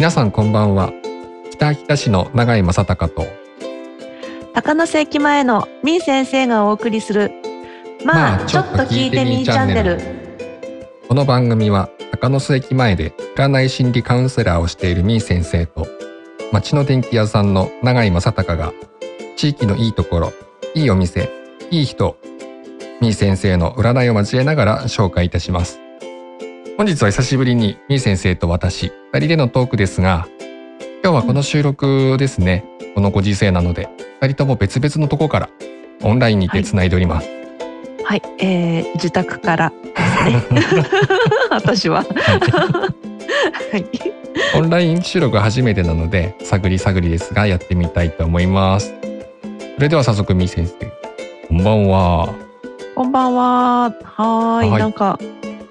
皆さんこんばんは。北秋田市の永井正隆と。高野瀬駅前のみー先生がお送りするまあ、まあちょっと聞いてみーチャンネル。この番組は高野須駅前で占い心理カウンセラーをしているみー先生と町の電気屋さんの永井正隆が地域のいいところいいお店いい人みー先生の占いを交えながら紹介いたします本日は久しぶりにみー先生と私二人でのトークですが今日はこの収録ですね、このご時世なので二人とも別々のとこからオンラインにてつないでおります、はい、えー、自宅からですね。私は。はい。オンライン収録は初めてなので探り探りですがやってみたいと思います。それでは早速みー先生こんばんは。こんばんは。はーい。はい。なんか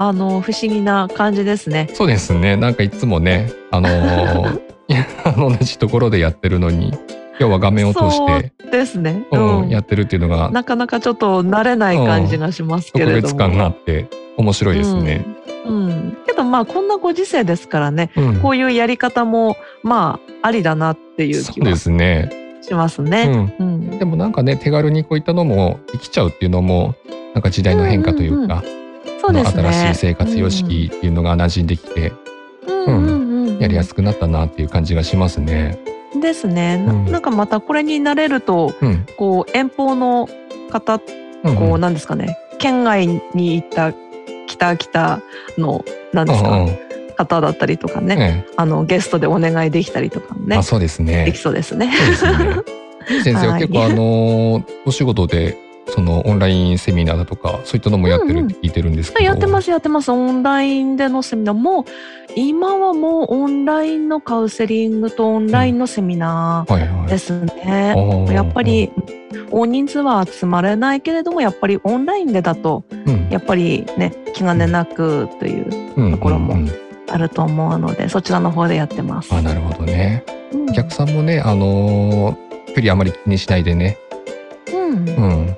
あの不思議な感じですね。そうですね。なんかいつもね あの同じところでやってるのに今日は画面を通して。ですね。ううん。んやってるっていうのがなかなかちょっと慣れない感じがしますけ特れども。別感があって面白いですね、うん、うん。けどまあこんなご時世ですからねうん。こういうやり方もまあありだなっていう気ね、しますうね。ん、うん。でもなんかね手軽にこういったのもできちゃうっていうのもなんか時代の変化というか、そうですね。新しい生活様式っていうのが馴染んできて、やりやすくなったなっていう感じがしますね。ですね、なうんなんかまたこれに慣れるとうん。こう遠方の方うんこうなんですかね、県外に行った北北のなんですか、うんうん方だったりとかね、ねあのゲストでお願いできたりとかもねあ、そうですね。できそうですね。すね。先生ははい結構あの お仕事でそのオンラインセミナーだとかそういったのもやってるって聞いてるんですけど。やってますやってます。オンラインでのセミナー。もう今はもうオンラインのカウンセリングとオンラインのセミナはいはい。ーですね。おー。やっぱり大人数は集まれないけれどもやっぱりオンラインでだとうん。やっぱりね気兼ねなくといううん。ところもうんうん。あると思うのでそちらの方でやってます。あなるほどね。うん。お客さんもねあのー距離あまり気にしないでね、うん。うん、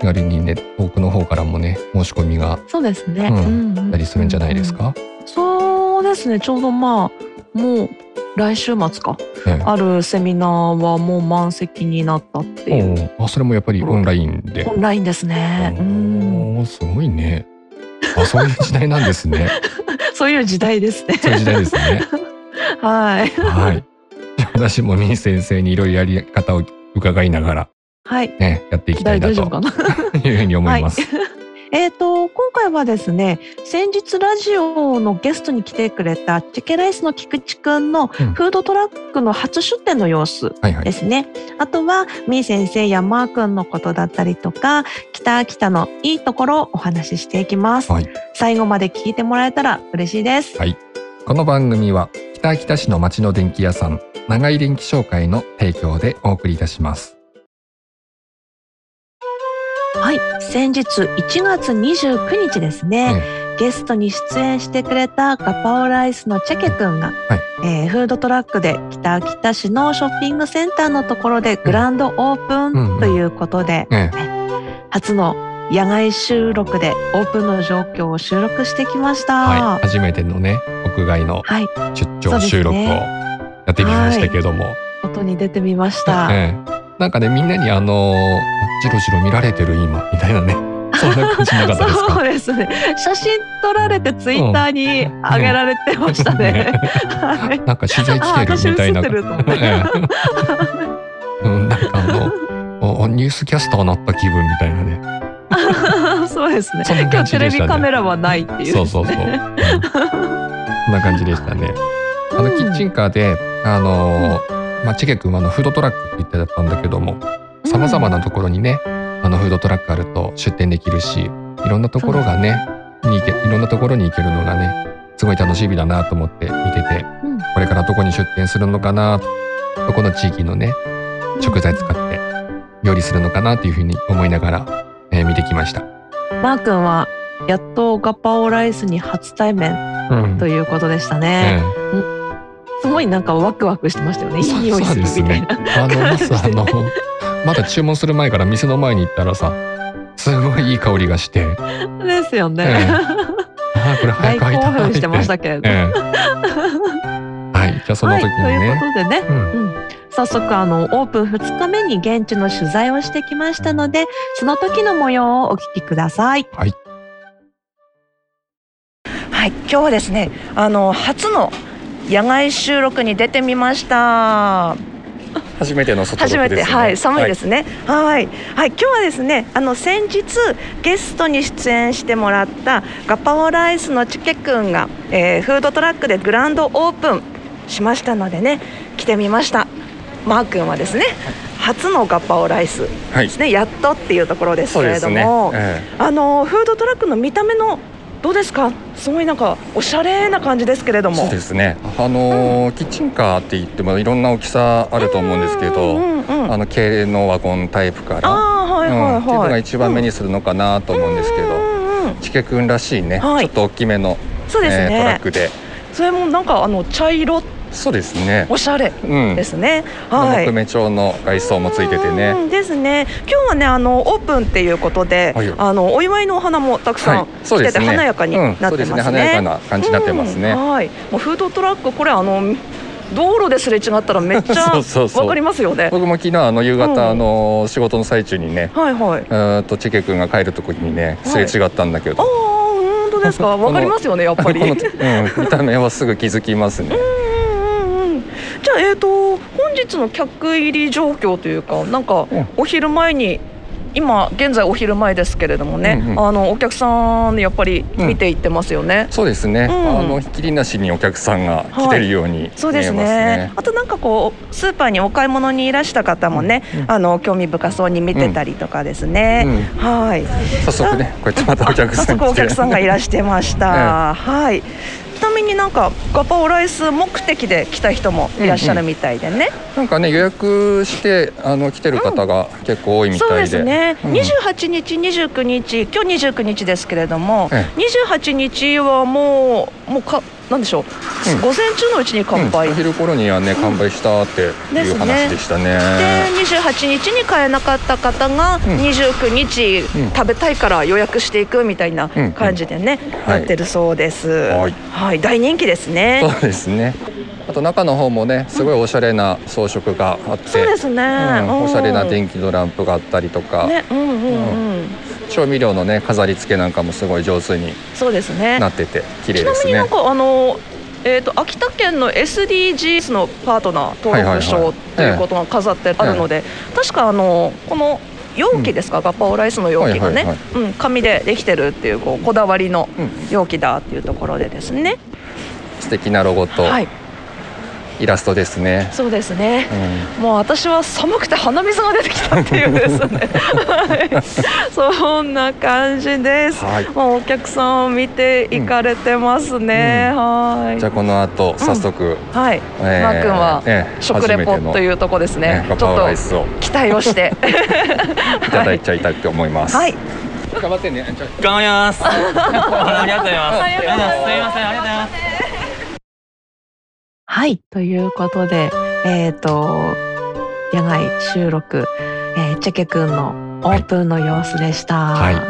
気軽にね遠くの方からもね申し込みがそうですね。うんうんたりするんじゃないですか？そうですねちょうどまあもう来週末かねあるセミナーはもう満席になったっていうあそれもやっぱりオンラインで。オンラインですね。うんすごいね。あそういう時代なんですね。そういう時代ですね。そういう時代ですね。はい。はい。私もミン先生にいろいろやり方を伺いながらはい。ねやっていきたいなと。いうふうに思います。えっと、今回はですね、先日ラジオのゲストに来てくれたチェケライスの菊池くんのうんフードトラックの初出店の様子はいはいで。すね。あとは、みー先生やマーくんのことだったりとか、北秋田のいいところをお話ししていきます。はい最後まで聞いてもらえたら嬉しいです。この番組は北秋田市の町の電気屋さん長井電気商会の提供でお送りいたします。はい。先日1月29日ですね。ゲストに出演してくれたガパオライスのチェケくんが、えーフードトラックで北秋田市のショッピングセンターのところでグランドオープンということで、え初の野外収録でオープンの状況を収録してきました。はい、初めてのね屋外のはい。出張収録をやってみましたけども、外に出てみました。ええなんかねみんなにあのじろじろ見られてる今みたいなね。そんな感じなかったですか？そうですね。写真撮られてツイッターに上げられてましたね。はい。なんか取材来てるみたいなうん、なんかあのおニュースキャスターなった気分みたいなね。そうですね。そんな今日テレビカメラはないっていう。そうそうそう、うん。そんな感じでしたね。あのキッチンカーであのまあチゲ君はあのフードトラックって言ってたんだけどもさまざまなところにねあのフードトラックあると出店できるしいろんなところがねに行けいろんなところに行けるのがねすごい楽しみだなと思って見ててうん。これからどこに出店するのかなどこの地域のね食材使って料理するのかなっていうふうに思いながら、えー見てきました。マー君はやっとガパオライスに初対面うん。ということでしたえね。えすごいなんかワクワクしてましたよね。いい匂いするみたいな。あのまずあの まだ注文する前から店の前に行ったらさすごいいい香りがして、ですよね。ええ あーこれ早く会いたい奮してましたけれど。ええはいじゃあその時にね。はい、ということでね、うん、うん、早速あのオープン2日目に現地の取材をしてきましたので、その時の模様をお聞きください。はい。はい、今日はですね、あの初の野外収録に出てみました。初めての外、ね、初めてはい寒いですね。はい。はい。今日はですねあの先日ゲストに出演してもらったガパオライスのチケくんが、えー、フードトラックでグランドオープンしましたのでね来てみました。マー君はですね初のガパオライスですね、はい、やっとっていうところですけれども、ね。えー、あのフードトラックの見た目のどうですか？すごいなんかおしゃれな感じですけれども。そうですね。あの、うん、キッチンカーって言ってもいろんな大きさあると思うんですけど、うんうん、あの軽のワゴンタイプからあ、はいはいはい。うん、っていうのが一番目にするのかなと思うんですけど、うん、チケ君らしいね、はい、ちょっと大きめのそうですね、えー、トラックで。それもなんかあの茶色そうですね。おしゃれですね。うん、はい。木目調の外装もついててね。ですね。今日はねあのオープンっていうことで、はい、あのお祝いのお花もたくさん来てて、華やかになってますね。ね華やかな感じになってますね。はい。もうフードトラックこれあの。道路ですれ違ったらめっちゃ わかりますよね僕も昨日あの夕方、あの仕事の最中にね、はいはい、えっとチケ君が帰るときにねすれ違ったんだけど、ああ本当ですか？わかりますよねやっぱり、うん、見た目はすぐ気づきますねじゃあえっ、ー、と本日の客入り状況というかなんかお昼前に今現在お昼前ですけれどもね、うんうん、あのお客さんやっぱり見ていってますよね、うん、そうですね、うん、あのひっきりなしにお客さんが来てるように、ねはい、そうですね。あとなんかこうスーパーにお買い物にいらした方もね、うん。うん、あの興味深そうに見てたりとかですね、うん、はい。早速ねこうやってまたお客さん早速お客さんがいらしてました、はいちなみになんかガパオライス目的で来た人もいらっしゃるみたいでね、うんうん、なんかね予約してあの来てる方が結構多いみたいで、うん、そうですね、うん、28日29日今日29日ですけれども、ええ、28日はもうもうかなんでしょう、うん、午前中のうちに完売、うん、お昼頃にはね完売したっていう話でしたね,、でね28日に買えなかった方が29日食べたいから予約していくみたいな感じでね、なってるそうです、はい、はい、大人気ですね。そうですね。あと中の方もねすごいおしゃれな装飾があって、そうですね、おしゃれな電気のランプがあったりとか、ね。うんうん。うん調味料のね飾り付けなんかもすごい上手にそうですね。なってて綺麗ですね。ちなみになんかあのえーと、秋田県の SDGs のパートナー登録証ということが飾ってあるので、確かあのこの容器ですか、うん、ガパオライスの容器がね、うん、紙でできてるっていうこうこだわりの容器だっていうところでですね、うん、素敵なロゴと、はいイラストですね。そうですね、うん、もう私は寒くて鼻水が出てきたっていうですね。はい、そんな感じです、はい、もうお客さんを見ていかれてますね、うん、はい。じゃあこの後早速、はい、えー、マー君は食レポというとこですね、ね、ちょっと期待をして。いただいちゃいたいと思います。はい。頑張ってね。頑張ります。ありがとうございます。す。みません。ありがとうございますはい。ということで、えっ、ー、と、野外収録、えー、チェケくんのオープンの様子でした。はい。は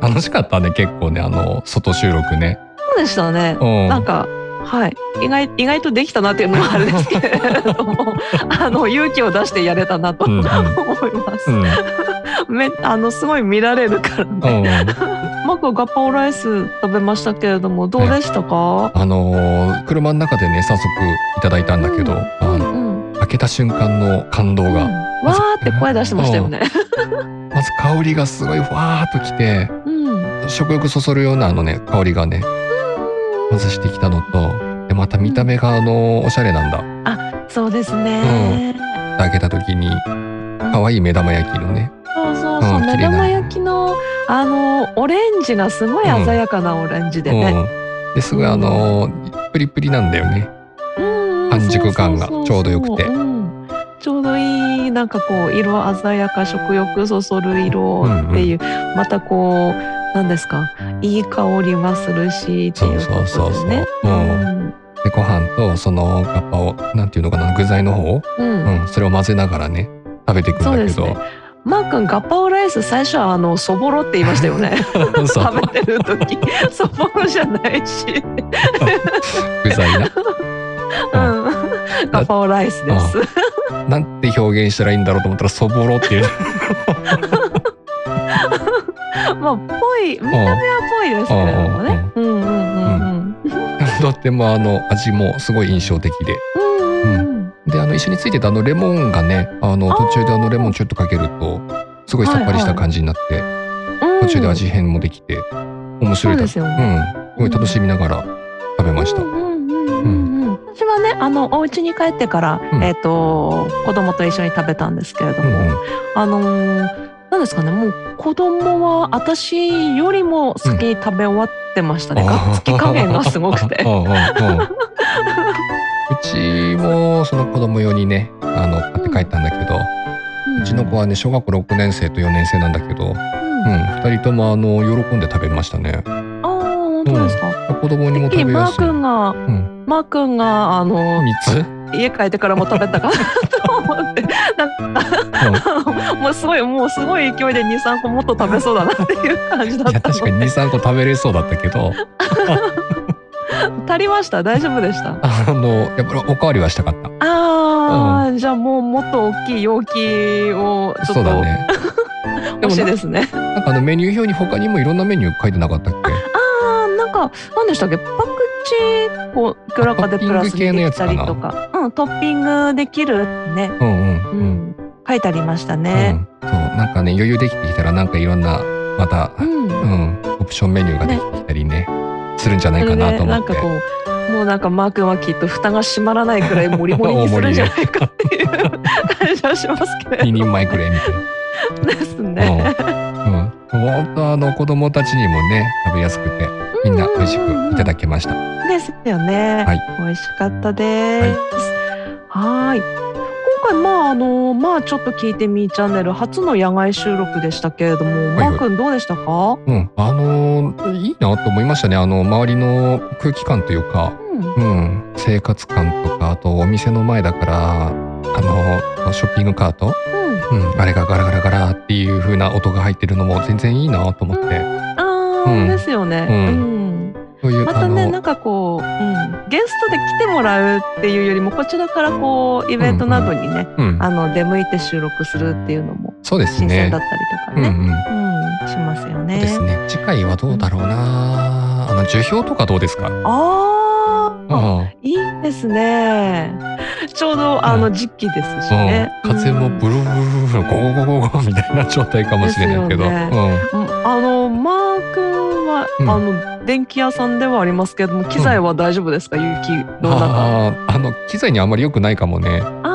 い。楽しかったね、結構ね、あの、外収録ね。そうでしたね。なんか、はい、意外意外とできたなっていうのもあるんですけれども あの勇気を出してやれたなと、うん、思います、うん、めあのすごい見られるからね、マクガパオライス食べましたけれどもどうでしたか、あのー、車の中でね早速いただいたんだけど、うん、あの、うん、開けた瞬間の感動が、うん、わーって声出してましたよね。まず香りがすごいわーっときて、食欲そそるようなあのね香りがねまずしてきたのとでまた見た目があのおしゃれなんだ、あそうですね、うん、開けた時に可愛い目玉焼きのね。そうそうそう、目玉焼きのあのオレンジがすごい鮮やかなオレンジでね、うん、ですごいあのプリプリなんだよね、うん、半熟感がちょうどよくて。ちょうどいいなんかこう色鮮やか食欲そそる色っていう、うんうん、またこう何ですかいい香りはするしっていうことでね。そうそうそうそう、うん。でご飯とそのガッパをなんていうのかな具材の方、うん、うん、それを混ぜながらね食べていくんだけど、ね、マー君ガッパオライス最初はあのそぼろって言いましたよね 食べてる時 そぼろじゃないし具材な うん、ガパオライスです。なんて表現したらいいんだろうと思ったらそぼろっていう。まあぽい見た目はぽいですけれどもね。うんうんうんうん。とってもあの味もすごい印象的で。うん、うん、であの一緒についてたあのレモンがねあの途中であのレモンちょっとかけるとすごいさっぱりした感じになって、はいはい、途中で味変もできて面白いですよね。うん、すごい楽しみながら食べました。私はねあのお家に帰ってから、うん、えっ、ー、と子供と一緒に食べたんですけれども、うんうん、あのーなんですかねもう子供は私よりも先に食べ終わってましたね、うん、がっつき加減がすごくて。うちもその子供用にねあの買って帰ったんだけど、うん、うちの子はね小学校6年生と4年生なんだけど、うん、うん、2人ともあの喜んで食べましたね。ああ本当ですか、うん、子供にも食べやすい。マー君が、うん、マー君があの3つ家帰ってからも食べたかなと思って。なんか、うん、もうすごいもうすごい勢いで23個もっと食べそうだなっていう感じだった確かに23個食べれそうだったけど 足りました？大丈夫でした？あのやっぱりおかわりはしたかった。ああ、うん、じゃあもうもっと大きい容器をちょっとそうだね。欲しいですね。なんかあのメニュー表に他にもいろんなメニュー書いてなかったっけ？ああなんか何でしたっけ？パクチこういくらかでプラスできたりとか、うん、トッピングできるね、うんうん、うん、書いてありましたね、うん、そうなんかね余裕できてきたらなんかいろんなまた、うん、うん、オプションメニューができてきたりね、ね、するんじゃないかなと思って。なんかこうもうなんかマー君はきっと蓋が閉まらないくらいモリモリにするんじゃないかっていう感じはしますけど。2人前くらいみたいな。ですね。うん。うん、本当あの子供たちにもね食べやすくてみんな美味しくいただけました。ですよね。はい。美味しかったです。はい。今回まああのまあちょっと聞いてみーチャンネル初の野外収録でしたけれども、はいはい、マー君どうでしたか？うん、あのいいなと思いましたね。あの周りの空気感というか、うん、うん、生活感とかあとお店の前だからあのショッピングカート、うん、うん、あれがガラガラガラっていう風な音が入ってるのも全然いいなと思って。ああ、ですよね。うんそういうまたねなんかこう、うん、ゲストで来てもらうっていうよりもこちらからこうイベントなどにね、うんうん、あの出向いて収録するっていうのもそうですね。新鮮だったりとかね、うん、うん。うん、しますよね。ですね。次回はどうだろうな、あの樹氷とかどうですか？ああいいですね。ちょうどあの時期ですしね、風もブルブルブルゴゴゴゴゴみたいな状態かもしれないけど、ね、あのマー君は、あの電気屋さんではありますけども機材は大丈夫ですか、うん、雪の中。ああの機材にあんまり良くないかもね。あ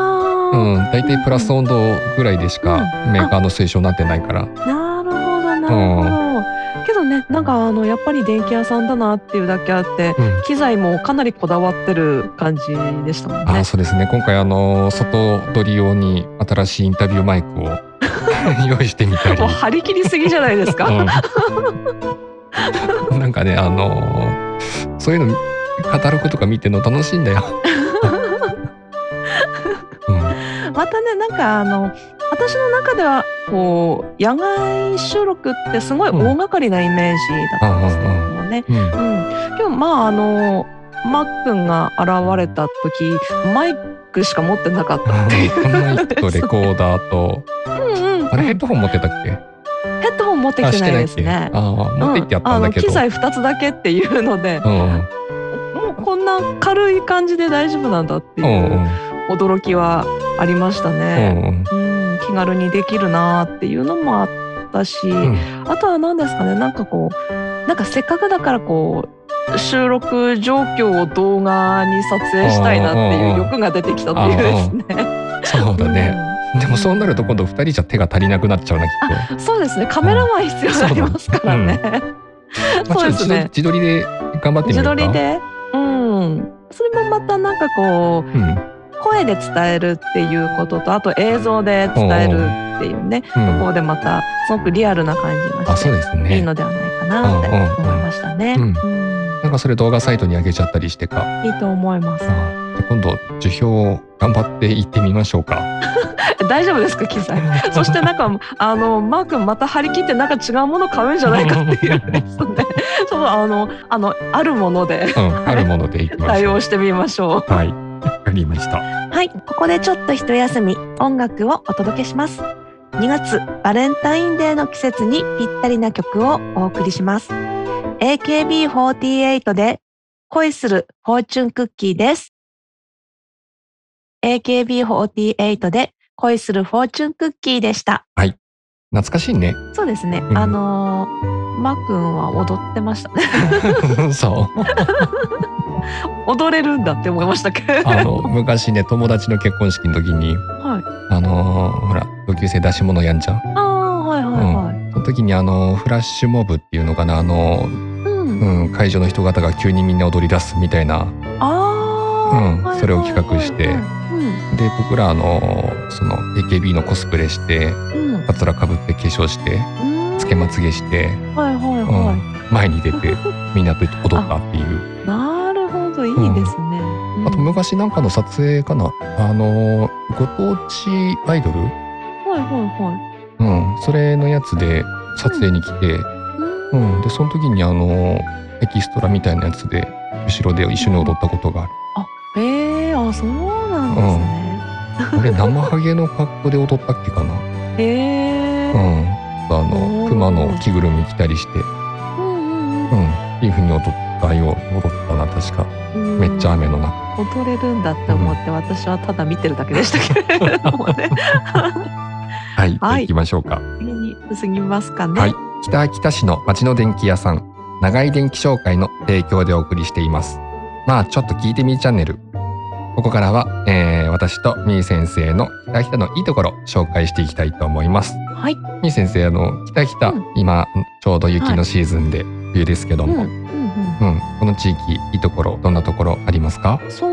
うん大体プラス温度ぐらいでしかメーカーの推奨になってないから、なるほどなるほど、けどねなんかあのやっぱり電気屋さんだなっていうだけあって、うん、機材もかなりこだわってる感じでしたもんね。あそうですね。今回あの外撮り用に新しいインタビューマイクを 用意してみたり。もう張り切りすぎじゃないですか？うん なんかねあのー、そういうのカタログとか見てるの楽しいんだよ。うん、またねなんかあの私の中ではこう野外収録ってすごい大掛かりなイメージだったんですけどもね。うん、うん、けどまああのマックンが現れた時マイクしか持ってなかった。っていう。マイクとレコーダーと。うん、うん、あれヘッドホン持ってたっけ？持ってきてないですね。あ持ってきてやったんだけど、うん、機材2つだけっていうので、うん、もうこんな軽い感じで大丈夫なんだっていう驚きはありましたね。うん、うん、気軽にできるなっていうのもあったし、あとは何ですかね。なんかこうなんかせっかくだからこう収録状況を動画に撮影したいなっていう欲が出てきたっていうですね。そうだね。でもそうなると今度2人じゃ手が足りなくなっちゃうなきっと。そうですね。カメラマン必要になりますからね、うん、そうですね。自撮りで頑張ってみるか。自撮りで？うん。それもまたなんかこう、うん、声で伝えるっていうこととあと映像で伝えるっていうね、ところでまたすごくリアルな感じがして、ね、いいのではないかなって思いましたね。なんかそれ動画サイトに上げちゃったりしてか。いいと思います。じゃ今度樹氷頑張って行ってみましょうか。大丈夫ですか機材 そしてなんかあのマー君また張り切ってなんか違うもの買うんじゃないかっていうで。す ねそのあのあのあるもので、うん、あるもので対応してみましょう。はい。かりました。はい。ここでちょっと一休み。音楽をお届けします。2月バレンタインデーの季節にぴったりな曲をお送りします AKB48 で恋するフォーチュンクッキーです。AKB48 で恋するフォーチュンクッキーでした。はい。懐かしいね。そうですね、うん、あのー、マー君は踊ってました。ねそう踊れるんだって思いましたけど。あの昔ね友達の結婚式の時に、はい、あのー、ほら同級生出し物やんじゃん。ああはいはいはい、うん、その時にあのフラッシュモブっていうのかなあの、うん、うん、会場の人方が急にみんな踊り出すみたいな。あ、うん、それを企画して、で僕らあのその AKB のコスプレして、うん、カツラかぶって化粧して、つけまつげして、はいはいはい。うん、前に出て みんなと踊ったっていう。なるほどいいですね。うん、あと昔なんかの撮影かな。あのご当地アイドル？はいはいはい。うん、それのやつで撮影に来て、うん、うん、でその時にあのエキストラみたいなやつで後ろで一緒に踊ったことがある。あへえあそうなんですね。うん、俺生ハゲの格好で踊ったっけかな。へえ。うん。あの熊の着ぐるみ着たりして、うん、うん、っていうふうに踊ったよ踊ったな確か。めっちゃ雨の中。踊れるんだって思って、私はただ見てるだけでしたけれどもね。はい、はい、行きましょうか。次に進みますかね。はい、北秋田市の町の電気屋さん、長井電気商会の提供でお送りしています。まあちょっと聞いてみチャンネル。ここからは、えー、私とみー先生の北秋田のいいところ紹介していきたいと思います。はい。みー先生あの北秋田、うん、今ちょうど雪のシーズンで冬ですけども、はい、うん、うんうん、この地域いいところどんなところありますか？そ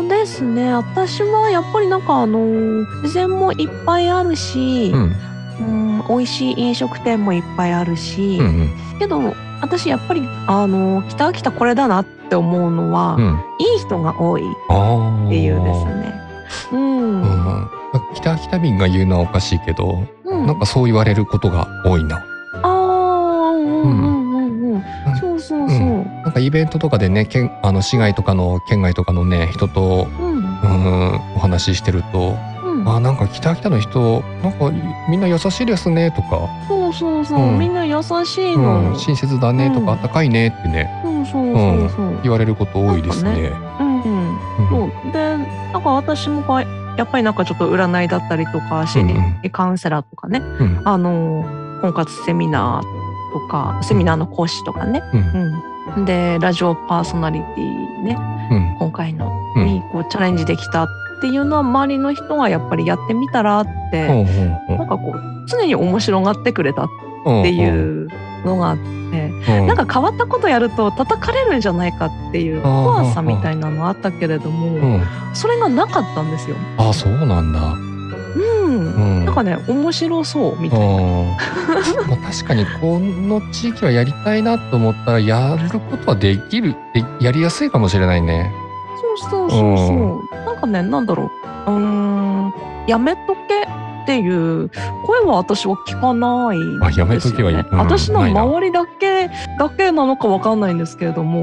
うですね。私はやっぱりなんかあの自然もいっぱいあるし、うん、うん美味しい飲食店もいっぱいあるし、うんうん、けど私やっぱりあの北秋田これだなって思うのは、うん、いい人が多いっていうですね。うん、うん、北秋田民が言うのはおかしいけど、うん、なんかそう言われることが多いな。ああ、うんうんうんうん。そうそうそう。なんかイベントとかでね、県あの市外とかの県外とかのね人と、うん、お話ししてると。あなんか北秋田の人なんかみんな優しいですねとか。そうそうそう、うん、みんな優しいの、うん、親切だねとか、あったかいねってね。そうそうそうそう、言われること多いですね。うんうん。そう。でなんか私もやっぱりなんかちょっと占いだったりとか心理カウンセラーとかね、あの婚活セミナーとかセミナーの講師とかね、うん。でラジオパーソナリティね、今回のにこうチャレンジできたっていうのは周りの人がやっぱりやってみたらって、なんかこう常に面白がってくれたっていうのがあって、なんか変わったことやると叩かれるんじゃないかっていう怖さみたいなのあったけれども、それがなかったんですよ。あそうなんだ。うん、なんかね面白そうみたいな。まあ確かにこの地域はやりたいなと思ったらやることはできるでやりやすいかもしれないね。そうそうそうそう。ねなんだろう？うん。やめとけっていう声は私は聞かないあやめとけはうん、私の周りだけだけなのかわかんないんですけれども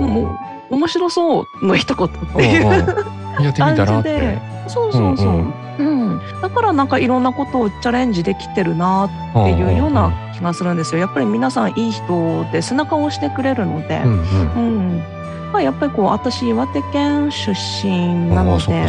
もう面白そうの一言っていう。感じで。そうそうそう、うんうん、だからなんかいろんなことをチャレンジできてるなっていうような気がするんですよ。やっぱり皆さんいい人で背中を押してくれるので、うん、うんうん、やっぱりこう私岩手県出身なので。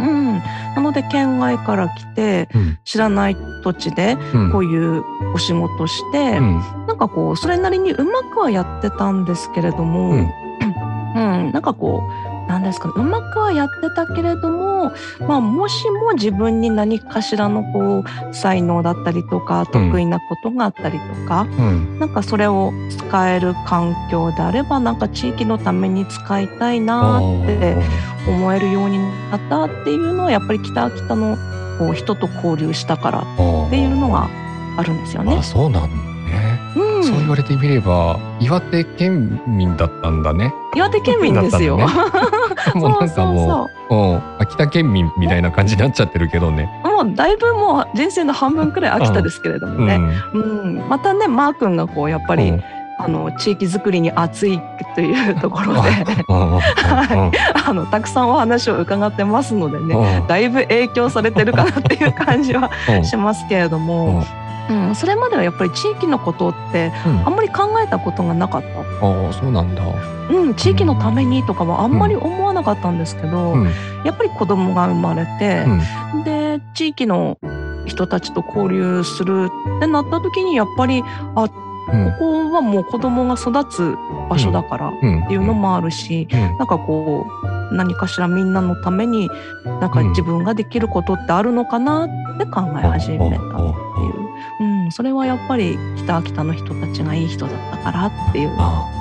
うん、なので県外から来て、うん、知らない土地でこういうお仕事して、うん、なんかこうそれなりにうまくはやってたんですけれども、うん、うん、なんかこう何ですかね。うまくはやってたけれども、まあ、もしも自分に何かしらのこう才能だったりとか得意なことがあったりとか、うん、なんかそれを使える環境であればなんか地域のために使いたいなって思えるようになったっていうのはやっぱり北秋田のこう人と交流したからっていうのがあるんですよね。あそうなんうん、そう言われてみれば岩手県民だったんだね。岩手県民ですよ、ね、もうなんかもうう秋田県民みたいな感じになっちゃってるけどね。もうだいぶもう人生の半分くらい秋田ですけれどもね、うん、うん、またねマー君がこうやっぱり、あの地域づくりに熱いというところではい、あのたくさんお話を伺ってますのでねだいぶ影響されてるかなっていう感じはしますけれども。うん、それまではやっぱり地域のことってあんまり考えたことがなかった。うん、あそうなんだ。うん、地域のためにとかはあんまり思わなかったんですけど、うん、やっぱり子供が生まれて、で地域の人たちと交流するってなった時にやっぱりあここはもう子供が育つ場所だからっていうのもあるし、うん、なんかこう何かしらみんなのためになんか自分ができることってあるのかなって考え始めたそれはやっぱり北秋田の人たちがいい人だったからっていう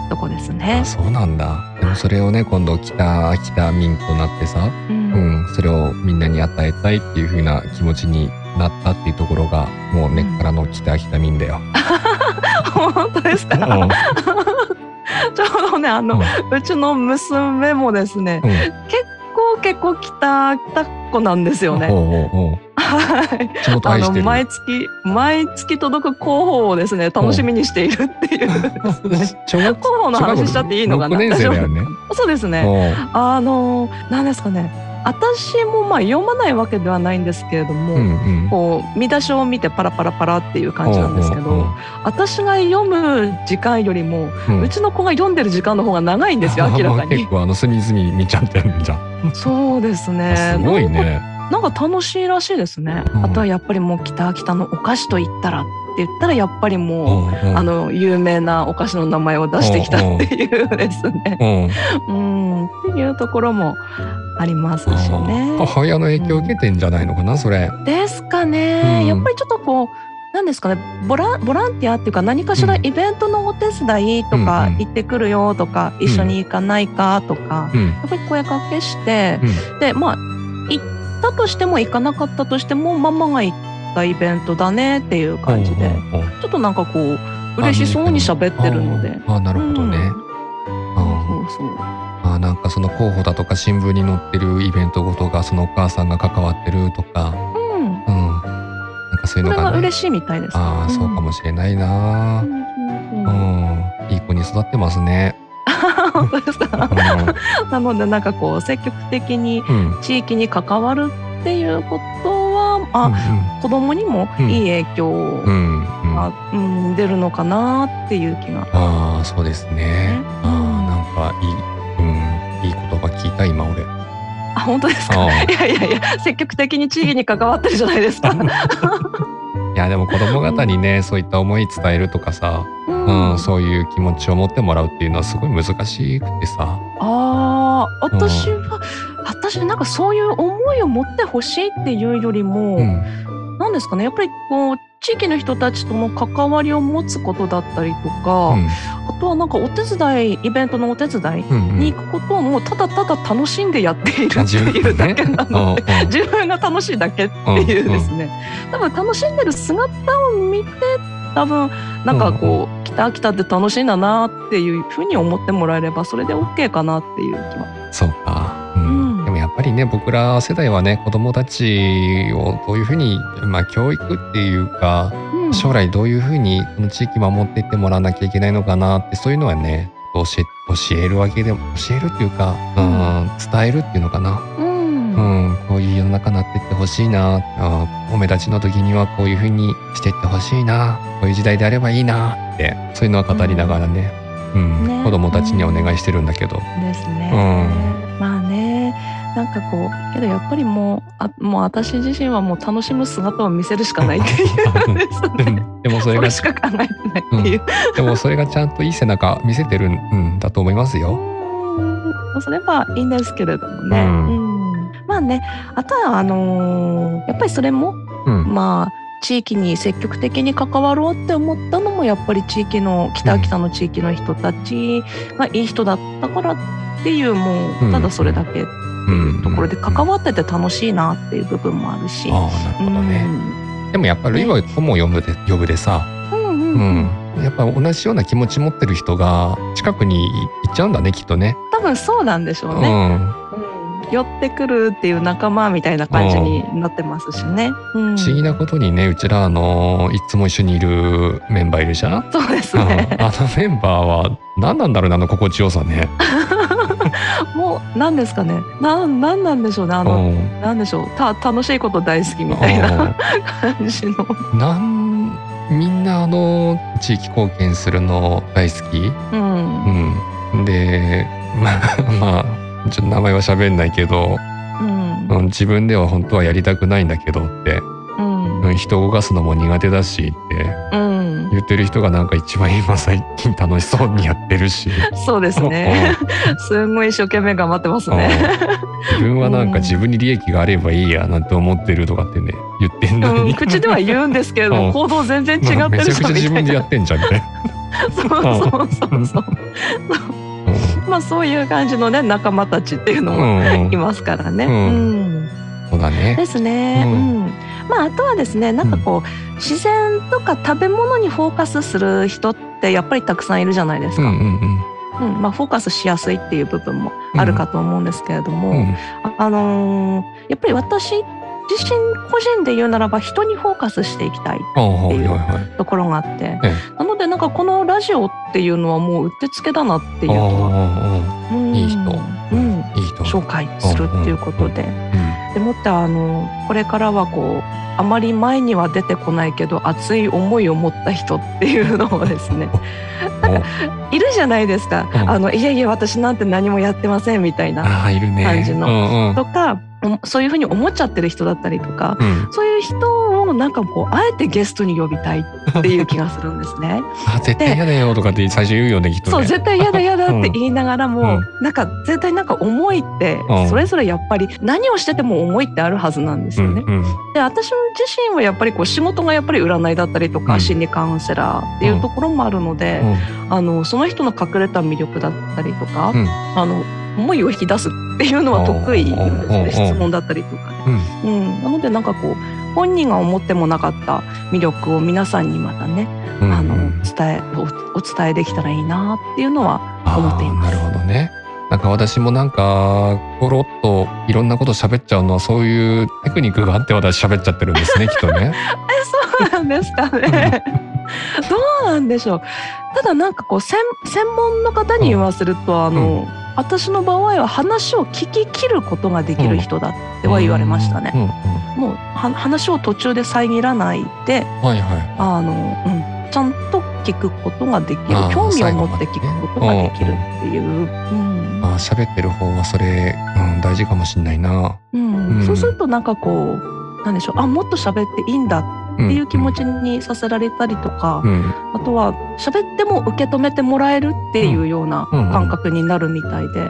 とこですね。そうなんだ。でもそれをね今度北秋田民となってさ、うん、うん、それをみんなに与えたいっていう風な気持ちになったっていうところがもう根っからの北秋田民だよ。本当ですか、ちょうどねあの、うん、うちの娘もですね、うん、結構結構北北子なんですよね。はい。あの毎月毎月届く広報をですね楽しみにしているっていう、ね、広報の話しちゃっていいのかな。ね、そうですね。あの何ですかね。私もまあ読まないわけではないんですけれども、うんうん、こう見出しを見てパラパラパラっていう感じなんですけど、私が読む時間よりも、うん、うちの子が読んでる時間の方が長いんですよ 明らかに。結構あの隅々見ちゃってるんじゃん。そうですね。すごいね。なんか楽しいらしいですね。うん、あとはやっぱりもう北秋田のお菓子と言ったらって言ったらやっぱりもう、うんうん、あの有名なお菓子の名前を出してきたっていうですね。うん、っていうところもありますしね。母親の影響を受けてんじゃないのかな、それ。ですかね、やっぱりちょっとこう何ですかね。ボラボランティアっていうか何かしらイベントのお手伝いとか、行ってくるよとか、一緒に行かないかとか、やっぱり声かけして、でまあ行ったとしても行かなかったとしてもママが行ったイベントだねっていう感じで、ちょっとなんかこう嬉しそうに喋ってるので。あなるほどね。そうそう。あなんかその候補だとか新聞に載ってるイベントごとがそのお母さんが関わってるとか、うん、うん、なんかそういうのが、ね、嬉しいみたいです、ね、ああ、そうかもしれないな、うん、うん、いい子に育ってますね。本当ですか、なのでなんかこう積極的に地域に関わるっていうことは、あ、うんうん、子供にもいい影響が、うん、うん、出るのかなっていう気が。ああそうですね。ねあなんかいい、うん、いい言葉聞いた今俺。あ本当ですか？いやいやいや積極的に地域に関わってるじゃないですか。いやでも子供方にね、そういった思い伝えるとかさ、うん、うん、そういう気持ちを持ってもらうっていうのはすごい難しくてさ。ああ私は、うん、私なんかそういう思いを持ってほしいっていうよりも、うん、なんですかねやっぱりこう地域の人たちとの関わりを持つことだったりとか、うん、あとはなんかお手伝いイベントのお手伝いに行くことをもうただただ楽しんでやっているっていうだけなので、ね、自分が楽しいだけっていうですね、多分楽しんでる姿を見て多分なんかこう、来た来たって楽しいんだなっていうふうに思ってもらえればそれで OK かなっていう気は。そうか、うん、うん、でもやっぱりね僕ら世代はね子どもたちをどういうふうに、まあ、教育っていうか、うん、将来どういうふうにこの地域守っていってもらわなきゃいけないのかなってそういうのはね教え教えるわけでも教えるっていうか、うん、伝えるっていうのかな。うん、こういう世の中になっていってほしいな。お目立ちの時にはこういうふうにしていってほしいな。こういう時代であればいいな。ってそういうのは語りながらね,、うん。ね。子供たちにお願いしてるんだけど。ですね。うん、まあね。なんかこうけどやっぱりもうあもう私自身はもう楽しむ姿を見せるしかないっていうですね。でもそれがしか考えてないっていう、うん、でもそれがちゃんといい背中見せてるんだと思いますよ。うん、それはいいんですけれどもね。うん、まあねあとはあのー、やっぱりそれも、まあ地域に積極的に関わろうって思ったのもやっぱり地域の北秋田の地域の人たちがいい人だったからっていうもうただそれだけっていうところで関わってて楽しいなっていう部分もあるし。あなるほどね、でもやっぱり今友を呼ぶで呼ぶでさ、うんやっぱ同じような気持ち持ってる人が近くに行っちゃうんだねきっとね。多分そうなんでしょうね。うん寄ってくるっていう仲間みたいな感じになってますしね。うん、不思議なことにねうちらあのいつも一緒にいるメンバーいるじゃん？そうですね、あのメンバーは何なんだろうねあの心地よさね。もう何ですかね？な何なんでしょうね？あの何でしょう？た楽しいこと大好きみたいな感じの。なんみんなあの地域貢献するの大好き、うん、うん、でまあまあちょっと名前は喋んないけど、うん、自分では本当はやりたくないんだけどって、うん、人を動かすのも苦手だしって、言ってる人がなんか一番今最近楽しそうにやってるし。そうですね。すごい一生懸命頑張ってますね。自分はなんか自分に利益があればいいやなんて思ってるとかってね言ってんのに、うん、口では言うんですけれども行動全然違ってるめちゃくちゃ自分でやってんじゃんね そうそうそうそうまあそういう感じのね仲間たちっていうのもいますからね。うん、うん、そうだね。ですね。うん、まああとはですねなんかこう、自然とか食べ物にフォーカスする人ってやっぱりたくさんいるじゃないですか。うんうんうん。うん。まあ、フォーカスしやすいっていう部分もあるかと思うんですけれども、うん、あのー、やっぱり私自身個人で言うならば人にフォーカスしていきたい。っていうところがあって、なのでなんかこのラジオっていうのはもううってつけだなっていうと、うん、いい人、うん、いい人。紹介するっていうことで、でもってあのこれからはこうあまり前には出てこないけど熱い思いを持った人っていうのをですねなんかいるじゃないですか、あのいやいや私なんて何もやってませんみたいな感じの、とかそういうふうに思っちゃってる人だったりとか、うん、そういう人をなんかこうあえてゲストに呼びたいっていう気がするんですね。あ絶対嫌だよとかって最初言うよねきっと、ね、そう絶対嫌だ嫌だって言いながらも、うん、なんか絶対なんか思いってそれぞれやっぱり何をしてても思いってあるはずなんですよね。うんうん、で私自身はやっぱりこう仕事がやっぱり占いだったりとか、うん、心理カウンセラーっていうところもあるので、あのその人の隠れた魅力だったりとか、あの思いを引き出すっていうのは得意なんですね質問だったりとかね、うん、うん、なのでなんかこう本人が思ってもなかった魅力を皆さんにまたね、うん、あの伝えお伝えできたらいいなっていうのは思っています。なるほどねなんか私もなんかポロッといろんなこと喋っちゃうのはそういうテクニックがあって私喋っちゃってるんですね きっとね。えそうなんですかね。どうなんでしょう。ただなんかこう専専門の方に言わせると、うん、あの、私の場合は話を聞き切ることができる人だっては言われましたね。もう話を途中で遮らないで、はいはい、あの、うん、ちゃんと聞くことができる興味を持って聞くことができるっていう。うんあ喋ってる方はそれ、うん、大事かもしれないな。うん、うん、そうするとなんかこうなんでしょうあもっと喋っていいんだっていう気持ちにさせられたりとか、うん、あとは喋っても受け止めてもらえるっていうような感覚になるみたいで、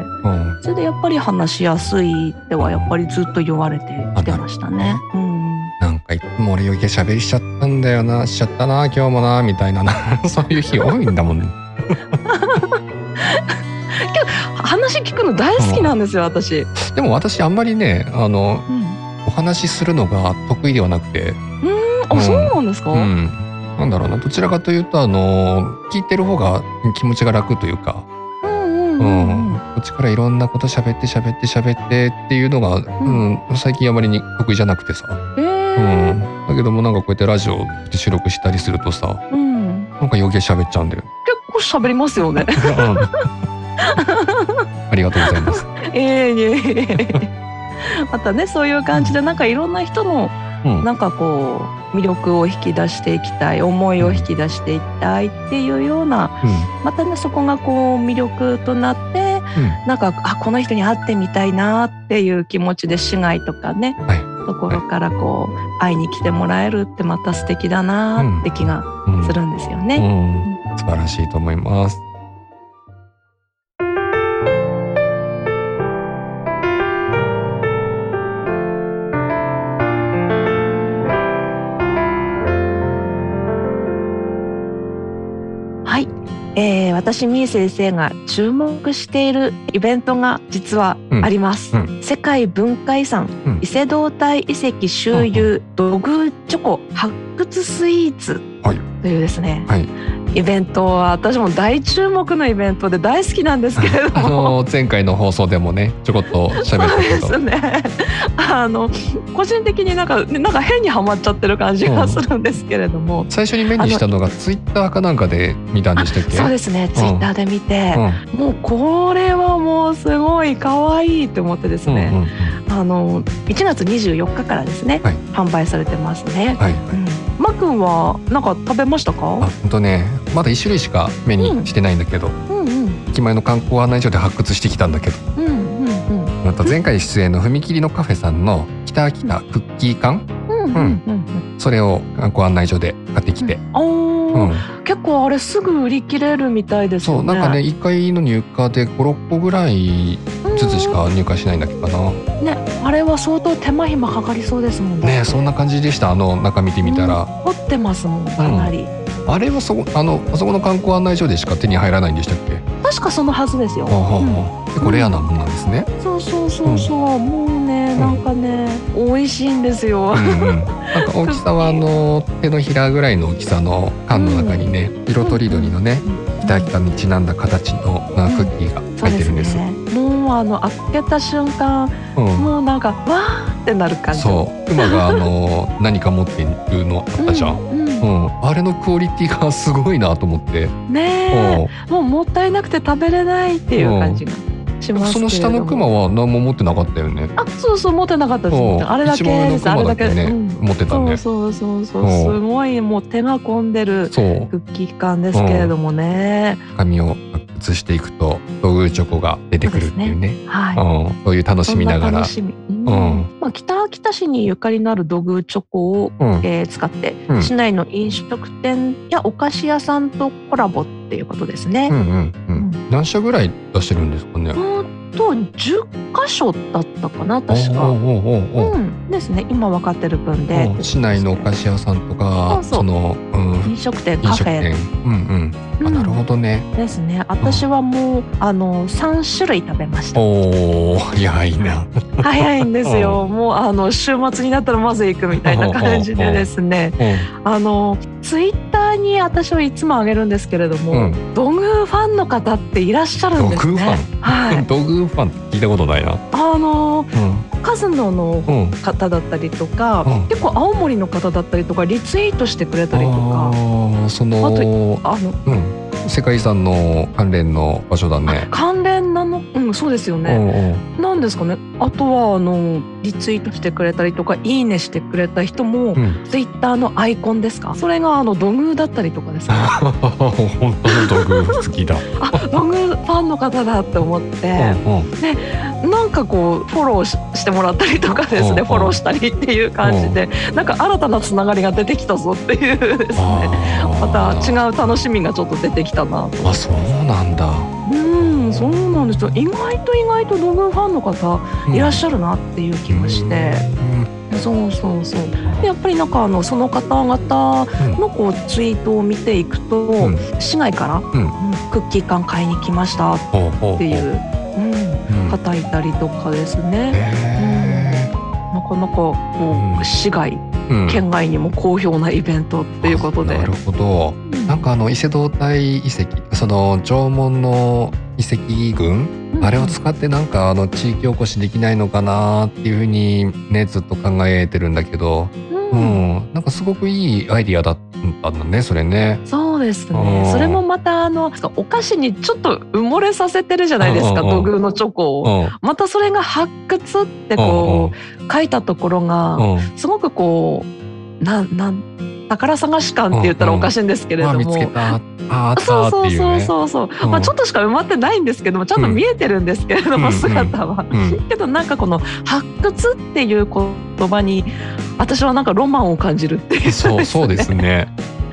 それでやっぱり話しやすいってはやっぱりずっと言われてきてましたね。うん、なんかいつも俺余計喋りしちゃったんだよなしちゃったな今日もなみたいな。そういう日多いんだもんね。話聞くの大好きなんですよ、私。でも私あんまりねあの、うん、お話しするのが得意ではなくて。うんあ、そうなんですか、うん、なんだろうな。どちらかというとあの聞いてる方が気持ちが楽というか。うん、こっちからいろんなこと喋って喋って喋ってっていうのが、うん、うん、最近あまりに得意じゃなくてさ、えー、うん、だけどもなんかこうやってラジオで収録したりするとさ、うん、なんか余計喋っちゃうんだよ。結構喋りますよね ありがとうございます。ええいえいえ。またねそういう感じでなんかいろんな人のなんかこう魅力を引き出していきたい思いを引き出していきたいっていうような、うん、またねそこがこう魅力となって、うん、なんかあこの人に会ってみたいなっていう気持ちで市外とかね、はい、ところからこう、はい、会いに来てもらえるってまた素敵だなって気がするんですよね。うん、素晴らしいと思います。えー、私みー先生が注目しているイベントが実はあります、うん。うん、世界文化遺産、うん、伊勢堂体遺跡周遊土偶チョコ発掘スイーツというですね、はい、イベントは私も大注目のイベントで大好きなんですけれども、あの前回の放送でもねちょこっと喋ったけど。そうですね。あの個人的になんかなんか変にはまっちゃってる感じがするんですけれども、うん、最初に目にしたのがツイッターかなんかで見たんでしたっけそうですね。ツイッターで見て、うん、もうこれはもうすごい可愛いって思ってですね、うんうんうん、あの1月24日からですね、はい、販売されてますね。はい、うんまくんはなんか食べましたか？あ、本当ね、まだ一種類しか目にしてないんだけど、うんうん。うん、駅前の観光案内所で発掘してきたんだけど、うんうんうん、また前回出演の踏切のカフェさんの北秋田クッキー缶、うんうんうん、それを観光案内所で買ってきて。うん。うん、結構あれすぐ売り切れるみたいですよね。そうなんかね1回の入荷で56個ぐらいずつしか入荷しないんだけどな。ねあれは相当手間暇かかりそうですもんね。ねそんな感じでした？あの中見てみたら。凝、うん、ってますもんかなり。あれはそこあのあそこの観光案内所でしか手に入らないんでしたっけ？確かそのはずですよ。はあはあ、結構レアなもんなんですね。そうそうそうそう、もうねなんかね、美味しいんですよ。うんうん、なんか大きさはあの手のひらぐらいの大きさの缶の中にね、色とりどりのね、北北にちなんだ形のクッキーが入ってるんです。ね、もうあの開けた瞬間、もうなんかわーってなる感じ。そう、馬があの 何か持ってるのあったじゃん。うん、あれのクオリティがすごいなと思ってねえもうもったいなくて食べれないっていう感じが。しますその下のクマは何も持ってなかったよね。あ、そうそう持ってなかったです。あれだけです。あれだけね、うん、持ってたね。そうそうそうそうすごいもう手が込んでるクッキー感ですけれどもね。紙を移していくと道具チョコが出てくるっていうね。うねはい、うん。そういう楽しみながら。うんまあ、北秋田市にゆかりのある土偶チョコを、うん、えー、使って、うん、市内の飲食店やお菓子屋さんとコラボっていうことですね。うんうんうん、何社ぐらい出してるんですかね。と10箇所だったかな確か。うんですね今分かってる分で。市内のお菓子屋さんとかその、うん、飲食店カフェ。うんうんあなるほどね。ですね私はもう、あの3種類食べました。おお早いな。早いんですよ。もうあの週末になったらまず行くみたいな感じでですね。あのツイッターに私はいつもあげるんですけれども、土偶ファンの方っていらっしゃるんですね。はい。土偶ファン聞いたことないな。あの、カズノの方だったりとか、結構青森の方だったりとかリツイートしてくれたりとか。そのあとあの、うん世界遺産の関連の場所だね。関連なの？うんそうですよね。なんですかね？あとはあのリツイートしてくれたりとかいいねしてくれた人も、うん、ツイッターのアイコンですか？それがあの土偶だったりとかですね 本当の土偶 好きだ。あ土偶ファンの方だって思って、うんうん、でなんかこうフォローししてもらったりとかですね、フォローしたりっていう感じで、なんか新たなつながりが出てきたぞっていうですねまた違う楽しみがちょっと出てきたなあそうなんだ。うんそうなんですよ。意外と意外と土偶ファンの方いらっしゃるなっていう気がして。そうそうそう。でやっぱりなんかあのその方々のこうツイートを見ていくと、うん、市内から、うん、クッキー缶買いに来ましたっていう、うん、方いたりとかですね。なかなかこう市外県外にも好評なイベントっていうことで。なるほど。なんかあの伊勢胴体遺跡その縄文の遺跡群、うん、あれを使ってなんかあの地域おこしできないのかなっていうふうにねずっと考えてるんだけど、うん、うん、なんかすごくいいアイディアだったんだねそれね。そうですね。それもまたあのお菓子にちょっと埋もれさせてるじゃないですか土偶のチョコを。またそれが発掘ってこう書いたところがすごくこうなんなん宝探し感って言ったらおかしいんですけれども、うんうん、あそうそうそうそうそう、うん、まあちょっとしか埋まってないんですけどもちゃんと見えてるんですけれども、姿は、けどなんかこの発掘っていう言葉に私はなんかロマンを感じるっていう、ね、そうそうですね。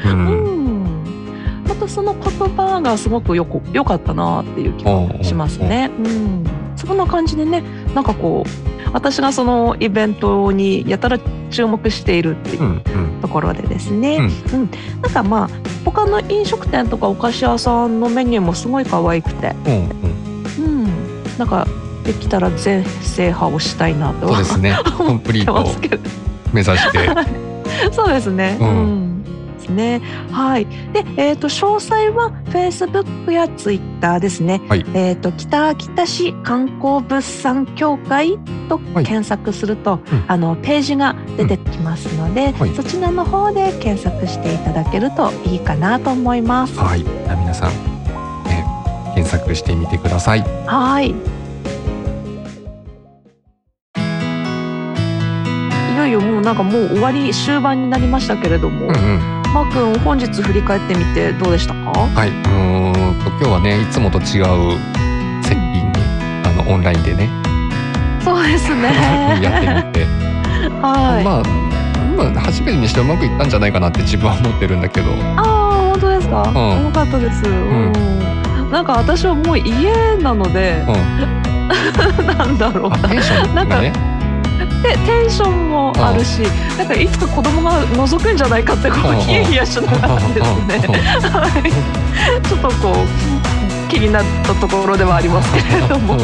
うん、またその言葉がすごくよく良かったなっていう気がしますね。うん、そんな感じでねなんかこう私がそのイベントにやたら注目しているっていうところでですね、うん、うん、なんかまあ他の飲食店とかお菓子屋さんのメニューもすごい可愛くて、うん、うん、なんかできたら全制覇をしたいなとそうですね。コンプリート。を目指して そうですね、うんですね。はい。で、えっ、ー、と詳細は Facebook や Twitter ですね。はい、えっ、と北秋田市観光物産協会と検索すると、はいうん、あのページが出てきますので、うんはい、そちらの方で検索していただけるといいかなと思います。はい。皆さん、え検索してみてください。はい。なんかもう終わり終盤になりましたけれども、うんうん、マー君本日振り返ってみてどうでしたか？はい。うんと今日はねいつもと違う接近にあのオンラインでね。そうですね。やってみて。はい。まあ、まあ、初めてにしてうまくいったんじゃないかなって自分は思ってるんだけど。ああ本当ですか、うん、よかったです、うん、なんか私はもう家なので、うん、なんだろう。テンションがねでテンションもあるし、なんかいつか子供が覗くんじゃないかってこうヒヤヒヤしながらですね、ちょっとこう気になったところではありますけれども。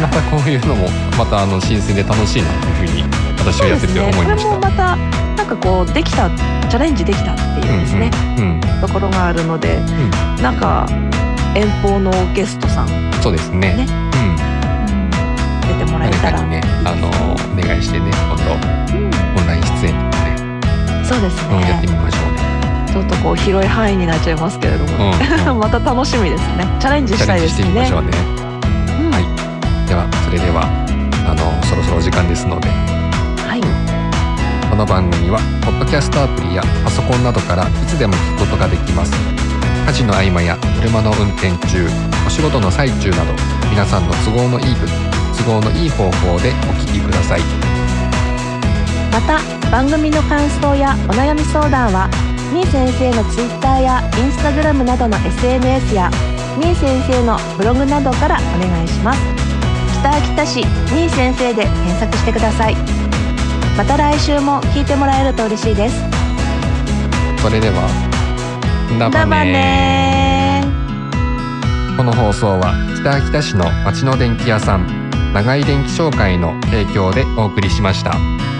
またこういうのもまたあの新鮮で楽しいなというふうに私はやってて思いました。ね、これもまたなんかこうできたチャレンジできたっていうですね、うんうん。ところがあるので、うん、なんか遠方のゲストさん。そうですね。ね、たらねあのお願いしてね今度、オンライン出演とかねそうですね、やってみましょうね。ちょっとこう広い範囲になっちゃいますけれども、うんうん、また楽しみですね。チャレンジしたいですね。してみましょうね、ではそれではあのそろそろお時間ですので。はい。この番組はポッドキャストアプリやパソコンなどからいつでも聞くことができます。家事の合間や車の運転中お仕事の最中など皆さんの都合のいい都合のいい方法でお聞きください。また番組の感想やお悩み相談はみー先生のツイッターやインスタグラムなどの SNS やみー先生のブログなどからお願いします。北秋田市みー先生で検索してください。また来週も聞いてもらえると嬉しいです。それではだばねこの放送は北秋田市の町の電気屋さん長井電気商会の提供でお送りしました。